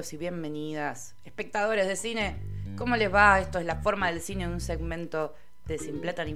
y bienvenidas, espectadores de cine. ¿Cómo les va? Esto es La Forma del Cine, un segmento de Sin Plata ni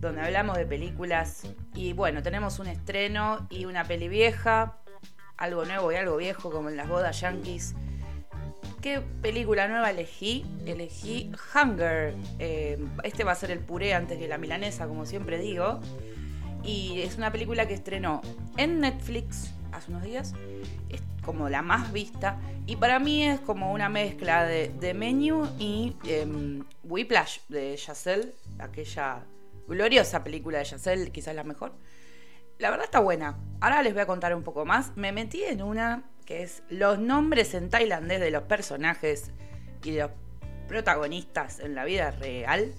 donde hablamos de películas. Y bueno, tenemos un estreno y una peli vieja, algo nuevo y algo viejo, como en las bodas yankees. ¿Qué película nueva elegí? Elegí Hunger. Eh, este va a ser el puré antes que la milanesa, como siempre digo. Y es una película que estrenó en Netflix hace unos días. Es como la más vista. Y para mí es como una mezcla de, de Menu y eh, Whiplash de Giselle, aquella gloriosa película de Giselle, quizás la mejor. La verdad está buena. Ahora les voy a contar un poco más. Me metí en una que es los nombres en tailandés de los personajes y de los protagonistas en la vida real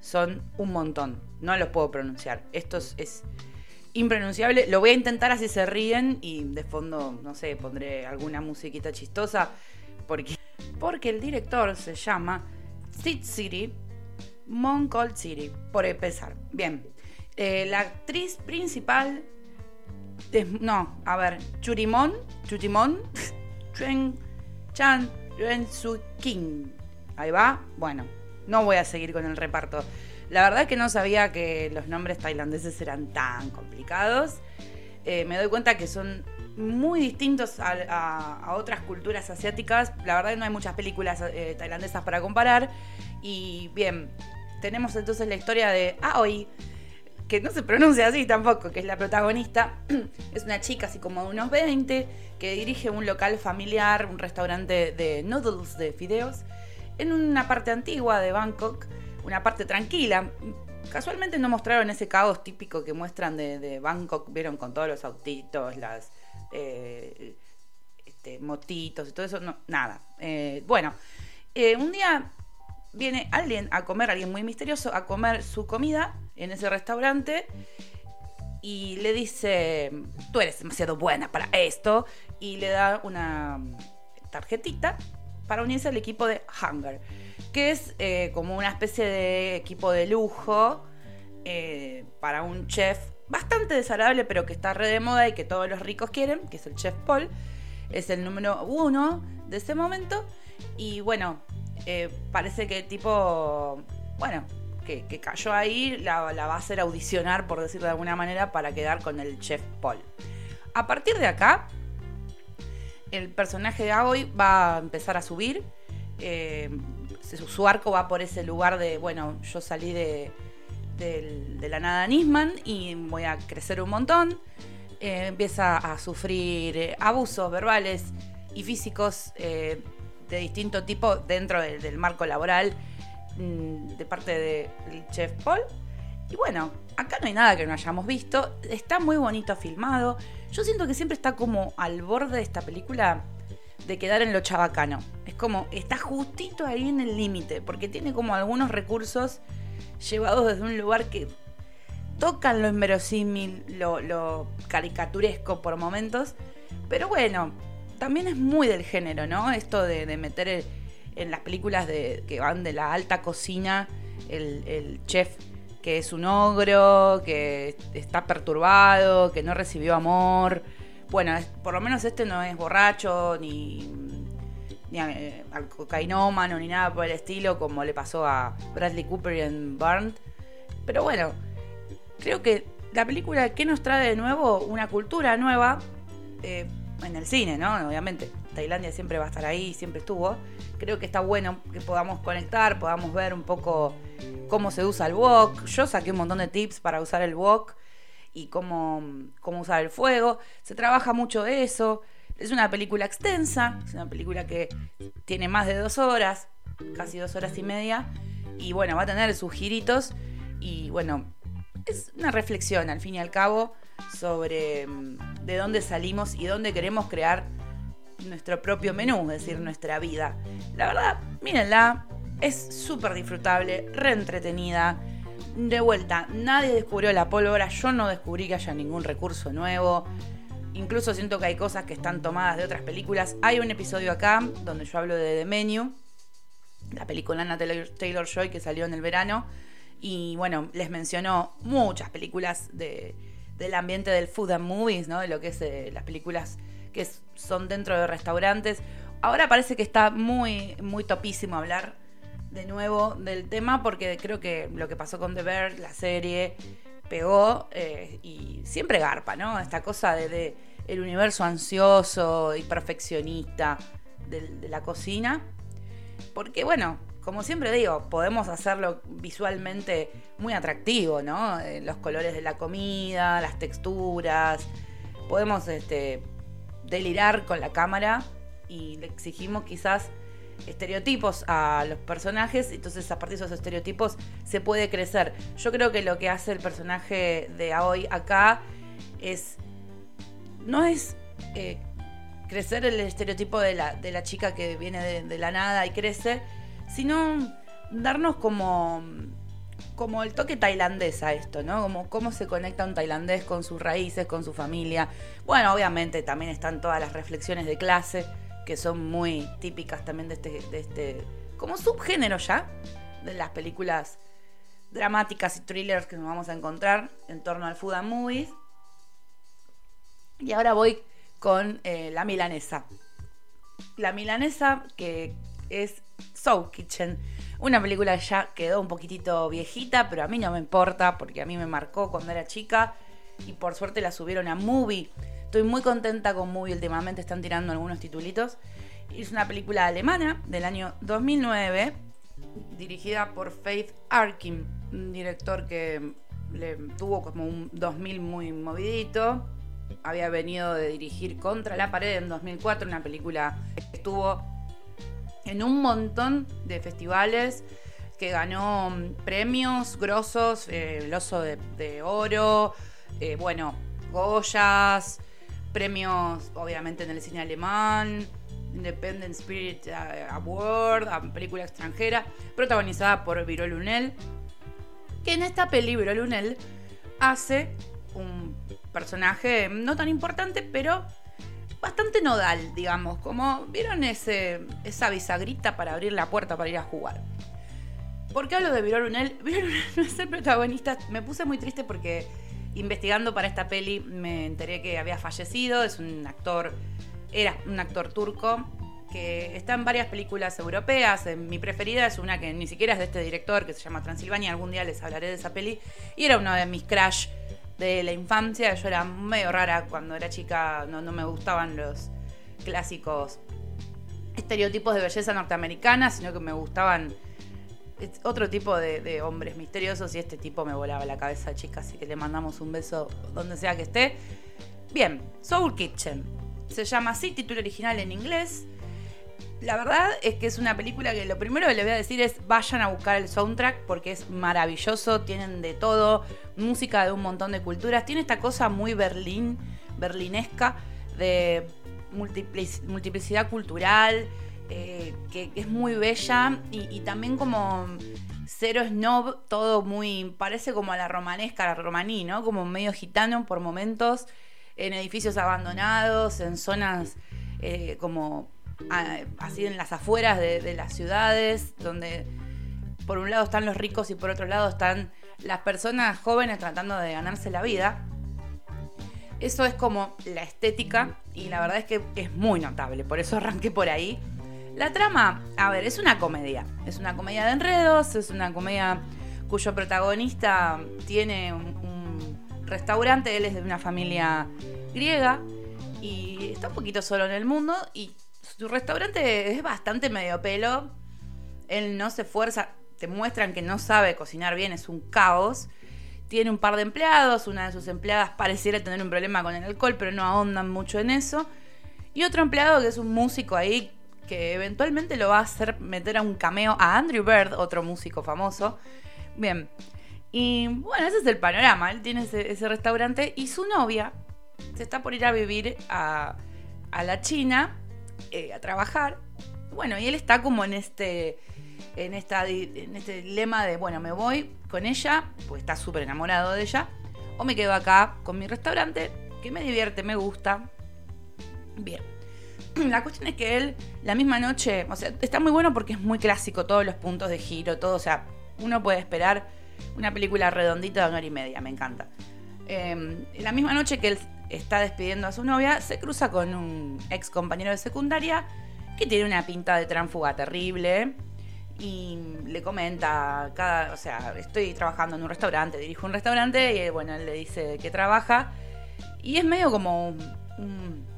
son un montón. No los puedo pronunciar. Esto es impronunciable. Lo voy a intentar así se ríen y de fondo, no sé, pondré alguna musiquita chistosa. Porque, porque el director se llama Sid City, Cold City, por empezar. Bien, eh, la actriz principal. no, a ver, Churimon, Churimon, Chuen Chan, Su King. Ahí va. Bueno, no voy a seguir con el reparto. La verdad es que no sabía que los nombres tailandeses eran tan complicados. Eh, me doy cuenta que son muy distintos a, otras culturas asiáticas. La verdad que no hay muchas películas eh, tailandesas para comparar. Y bien, tenemos entonces la historia de Aoi, que no se pronuncia así tampoco, que es la protagonista. es una chica así como de unos 20 que dirige un local familiar, un restaurante de noodles de fideos, en una parte antigua de Bangkok una parte tranquila. Casualmente no mostraron ese caos típico que muestran de, Bangkok, vieron con todos los autitos, las eh, este, motitos y todo eso, nada. Eh, bueno, eh, un día viene alguien a comer, alguien muy misterioso, a comer su comida en ese restaurante y le dice, tú eres demasiado buena para esto, y le da una tarjetita para unirse al equipo de Hunger que es eh, como una especie de equipo de lujo eh, para un chef bastante desagradable, pero que está re de moda y que todos los ricos quieren, que es el chef Paul. Es el número uno de ese momento. Y bueno, eh, parece que tipo, bueno, que, cayó ahí, la, va a hacer audicionar, por decirlo de alguna manera, para quedar con el chef Paul. A partir de acá, el personaje de Aoi va a empezar a subir su, arco va por ese lugar de, bueno, yo salí de, la nada Nisman y voy a crecer un montón. Eh, empieza a sufrir eh, abusos verbales y físicos eh, de distinto tipo dentro del marco laboral mm, de parte del chef Paul. Y bueno, acá no hay nada que no hayamos visto. Está muy bonito filmado. Yo siento que siempre está como al borde de esta película de quedar en lo chabacano. Es como, está justito ahí en el límite, porque tiene como algunos recursos llevados desde un lugar que tocan lo inverosímil, lo, caricaturesco por momentos, pero bueno, también es muy del género, ¿no? Esto de, meter en las películas de, que van de la alta cocina el chef que es un ogro, que está perturbado, que no recibió amor, bueno, por lo menos este no es borracho, ni, ni eh, cocainómano, ni nada por el estilo, como le pasó a Bradley Cooper en Burnt. Pero bueno, creo que la película, ¿qué nos trae de nuevo? Una cultura nueva eh, en el cine, ¿no? Obviamente, Tailandia siempre va a estar ahí, siempre estuvo. Creo que está bueno que podamos conectar, podamos ver un poco cómo se usa el wok. Yo saqué un montón de tips para usar el wok y cómo, cómo usar el fuego. Se trabaja mucho eso. Es una película extensa, es una película que tiene más de dos horas, casi dos horas y media. Y bueno, va a tener sus giritos. Y bueno, es una reflexión al fin y al cabo sobre mm, de dónde salimos y dónde queremos crear nuestro propio menú, es decir, nuestra vida. La verdad, mírenla, es súper disfrutable, reentretenida de vuelta, nadie descubrió la pólvora, yo no descubrí que haya ningún recurso nuevo. Incluso siento que hay cosas que están tomadas de otras películas. Hay un episodio acá donde yo hablo de The Menu, la película Anna Taylor Joy que salió en el verano. Y bueno, les mencionó muchas películas de, del ambiente del food and movies, ¿no? De lo que es eh, las películas que son dentro de restaurantes. Ahora parece que está muy, muy topísimo hablar de nuevo del tema porque creo que lo que pasó con The Bear, la serie, pegó eh, y siempre garpa, ¿no? Esta cosa de, el universo ansioso y perfeccionista de, la cocina. Porque bueno, como siempre digo, podemos hacerlo visualmente muy atractivo, ¿no? Eh, los colores de la comida, las texturas. Podemos este, delirar con la cámara y le exigimos quizás estereotipos a los personajes, entonces a partir de esos estereotipos se puede crecer. Yo creo que lo que hace el personaje de hoy acá es. no es eh, crecer el estereotipo de la, de la chica que viene de, la nada y crece, sino darnos como como el toque tailandés a esto, ¿no? Como cómo se conecta un tailandés con sus raíces, con su familia. Bueno, obviamente también están todas las reflexiones de clase que son muy típicas también de este, de este como subgénero ya, de las películas dramáticas y thrillers que nos vamos a encontrar en torno al food movies. Y ahora voy con eh, La Milanesa. La Milanesa, que es Soul Kitchen. Una película que ya quedó un poquitito viejita, pero a mí no me importa porque a mí me marcó cuando era chica y por suerte la subieron a Movie Estoy muy contenta con Movie, últimamente están tirando algunos titulitos. Es una película alemana del año 2009, dirigida por Faith Arkin, un director que le tuvo como un 2000 muy movidito. Había venido de dirigir Contra la pared en 2004, una película que estuvo en un montón de festivales, que ganó premios grosos, eh, el oso de, oro, eh, bueno, Goyas, premios obviamente en el cine alemán, Independent Spirit eh, Award, película extranjera, protagonizada por Viro Lunel, que en esta peli Viro Lunel hace un personaje no tan importante, pero bastante nodal, digamos, como vieron ese, esa bisagrita para abrir la puerta para ir a jugar. ¿Por qué hablo de Viro Lunel? Viro Lunel no es el protagonista, me puse muy triste porque investigando para esta peli me enteré que había fallecido, es un actor, era un actor turco que está en varias películas europeas. Mi preferida es una que ni siquiera es de este director, que se llama Transilvania. Algún día les hablaré de esa peli. Y era uno de mis crash de la infancia. Yo era medio rara cuando era chica, no, no me gustaban los clásicos estereotipos de belleza norteamericana, sino que me gustaban otro tipo de, hombres misteriosos y este tipo me volaba la cabeza, chica, así que le mandamos un beso donde sea que esté. Bien, Soul Kitchen. Se llama así, título original en inglés. La verdad es que es una película que lo primero que les voy a decir es vayan a buscar el soundtrack porque es maravilloso, tienen de todo, música de un montón de culturas, tiene esta cosa muy berlín, berlinesca de multiplicidad cultural, eh, que, es muy bella y, también como cero snob, todo muy, parece como a la romanesca, a la romaní, ¿no? Como medio gitano por momentos, en edificios abandonados, en zonas eh, como así en las afueras de, las ciudades, donde por un lado están los ricos y por otro lado están las personas jóvenes tratando de ganarse la vida. Eso es como la estética y la verdad es que es muy notable, por eso arranqué por ahí. La trama, a ver, es una comedia. Es una comedia de enredos, es una comedia cuyo protagonista tiene un, restaurante, él es de una familia griega y está un poquito solo en el mundo y su restaurante es bastante medio pelo. Él no se esfuerza, te muestran que no sabe cocinar bien, es un caos. Tiene un par de empleados, una de sus empleadas pareciera tener un problema con el alcohol, pero no ahondan mucho en eso. Y otro empleado que es un músico ahí que eventualmente lo va a hacer meter a un cameo a Andrew Bird, otro músico famoso. Bien. Y bueno, ese es el panorama. Él tiene ese, restaurante y su novia se está por ir a vivir a, la China eh, a trabajar. Bueno, y él está como en este, en, esta, este dilema de, bueno, me voy con ella, pues está súper enamorado de ella, o me quedo acá con mi restaurante, que me divierte, me gusta. Bien. la cuestión es que él, la misma noche, o sea, está muy bueno porque es muy clásico, todos los puntos de giro, todo, o sea, uno puede esperar una película redondita de una hora y media, me encanta. Em, la misma noche que él está despidiendo a su novia, se cruza con un ex compañero de secundaria que tiene una pinta de tránfuga terrible y le comenta, cada, o sea, estoy trabajando en un restaurante, dirijo un restaurante y bueno, él le dice que trabaja y es medio como un,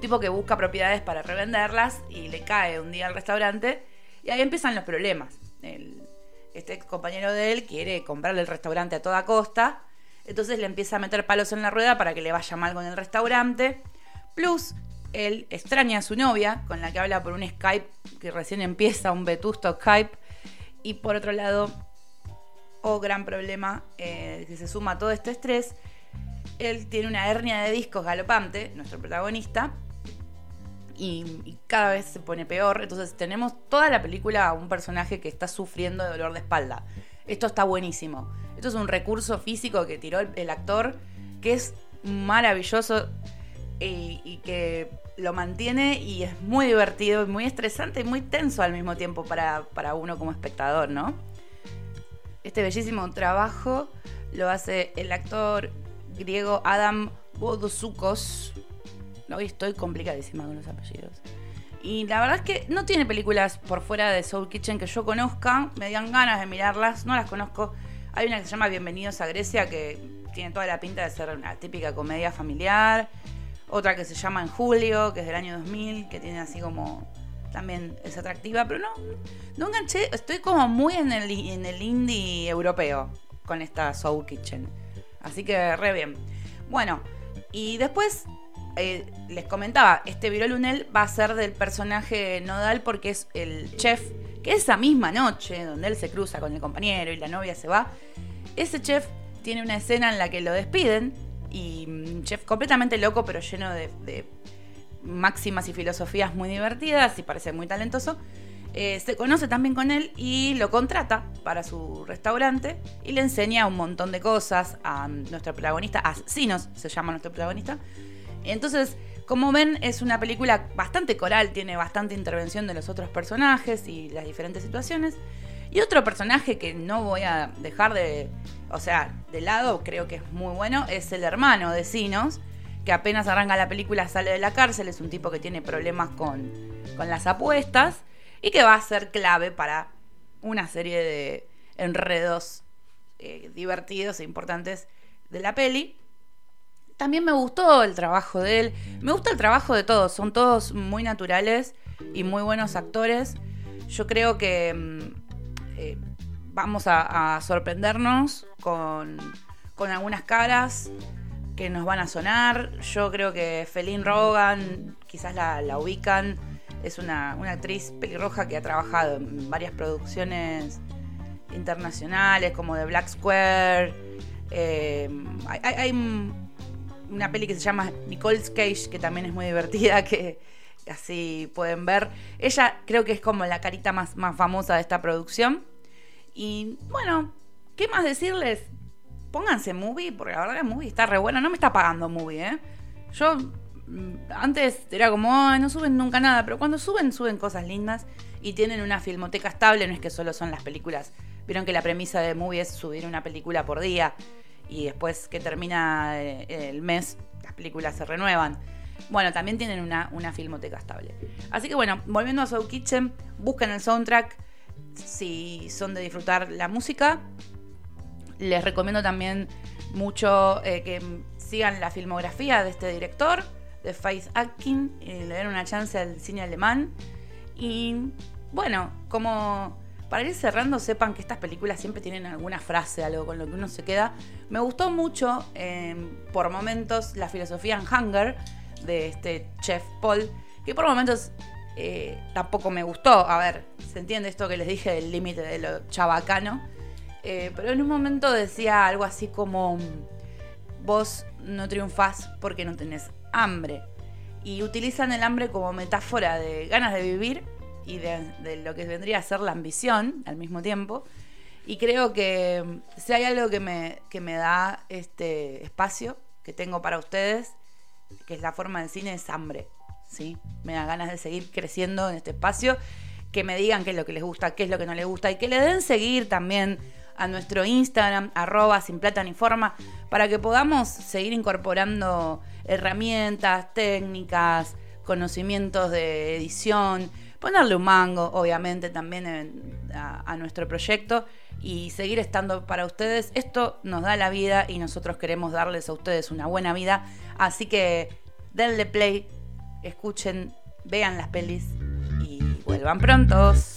tipo que busca propiedades para revenderlas y le cae un día al restaurante y ahí empiezan los problemas. este ex compañero de él quiere comprarle el restaurante a toda costa, entonces le empieza a meter palos en la rueda para que le vaya mal con el restaurante. Plus, él extraña a su novia, con la que habla por un Skype que recién empieza, un vetusto Skype. Y por otro lado, oh gran problema eh, que se suma a todo este estrés, él tiene una hernia de discos galopante, nuestro protagonista, y, cada vez se pone peor. Entonces tenemos toda la película a un personaje que está sufriendo de dolor de espalda. Esto está buenísimo. Esto es un recurso físico que tiró el, actor que es maravilloso y, y, que lo mantiene y es muy divertido, muy estresante y muy tenso al mismo tiempo para, para uno como espectador, ¿no? Este bellísimo trabajo lo hace el actor griego Adam Bodozoukos. Hoy estoy complicadísima con los apellidos. Y la verdad es que no tiene películas por fuera de Soul Kitchen que yo conozca. Me dan ganas de mirarlas. No las conozco. Hay una que se llama Bienvenidos a Grecia que tiene toda la pinta de ser una típica comedia familiar. Otra que se llama En Julio, que es del año 2000, que tiene así como también es atractiva, pero no, no enganché. Estoy como muy en el, en el indie europeo con esta Soul Kitchen. Así que re bien. Bueno, y después eh, les comentaba, este Virolunel va a ser del personaje nodal porque es el chef, que esa misma noche, donde él se cruza con el compañero y la novia se va, ese chef tiene una escena en la que lo despiden y un chef completamente loco pero lleno de, máximas y filosofías muy divertidas y parece muy talentoso. Eh, se conoce también con él y lo contrata para su restaurante y le enseña un montón de cosas a nuestro protagonista, a Sinos se llama nuestro protagonista. Entonces, como ven, es una película bastante coral, tiene bastante intervención de los otros personajes y las diferentes situaciones. Y otro personaje que no voy a dejar de, o sea, de lado, creo que es muy bueno, es el hermano de Sinos, que apenas arranca la película sale de la cárcel, es un tipo que tiene problemas con, con las apuestas y que va a ser clave para una serie de enredos eh, divertidos e importantes de la peli. También me gustó el trabajo de él. Me gusta el trabajo de todos. Son todos muy naturales y muy buenos actores. Yo creo que mm, eh, vamos a, sorprendernos con, algunas caras que nos van a sonar. Yo creo que Feline Rogan, quizás la, la ubican es una, actriz pelirroja que ha trabajado en varias producciones internacionales, como The Black Square. Eh, hay, una peli que se llama Nicole's Cage, que también es muy divertida, que así pueden ver. Ella creo que es como la carita más, más famosa de esta producción. Y bueno, ¿qué más decirles? Pónganse movie, porque la verdad que movie está re buena. No me está pagando movie, ¿eh? Yo Mm, antes era como, no suben nunca nada, pero cuando suben, suben cosas lindas y tienen una filmoteca estable, no es que solo son las películas. Vieron que la premisa de Movie es subir una película por día y después que termina eh, el mes, las películas se renuevan. Bueno, también tienen una, una filmoteca estable. Así que bueno, volviendo a Soul Kitchen, busquen el soundtrack si son de disfrutar la música. Les recomiendo también mucho eh, que sigan la filmografía de este director de Faith Atkin, y le den una chance al cine alemán. Y bueno, como para ir cerrando, sepan que estas películas siempre tienen alguna frase, algo con lo que uno se queda. Me gustó mucho, em, por momentos, la filosofía en Hunger de este chef Paul, que por momentos eh, tampoco me gustó. A ver, se entiende esto que les dije del límite de lo chabacano. Eh, pero en un momento decía algo así como, vos no triunfás porque no tenés hambre. Y utilizan el hambre como metáfora de ganas de vivir y de, lo que vendría a ser la ambición al mismo tiempo. Y creo que mm, si hay algo que me, que me da este espacio que tengo para ustedes, que es la forma del cine, es hambre. ¿sí? Me da ganas de seguir creciendo en este espacio, que me digan qué es lo que les gusta, qué es lo que no les gusta y que le den seguir también a nuestro Instagram, arroba sin plata ni forma, para que podamos seguir incorporando herramientas, técnicas, conocimientos de edición, ponerle un mango, obviamente, también a, nuestro proyecto y seguir estando para ustedes. Esto nos da la vida y nosotros queremos darles a ustedes una buena vida. Así que denle play, escuchen, vean las pelis y vuelvan prontos.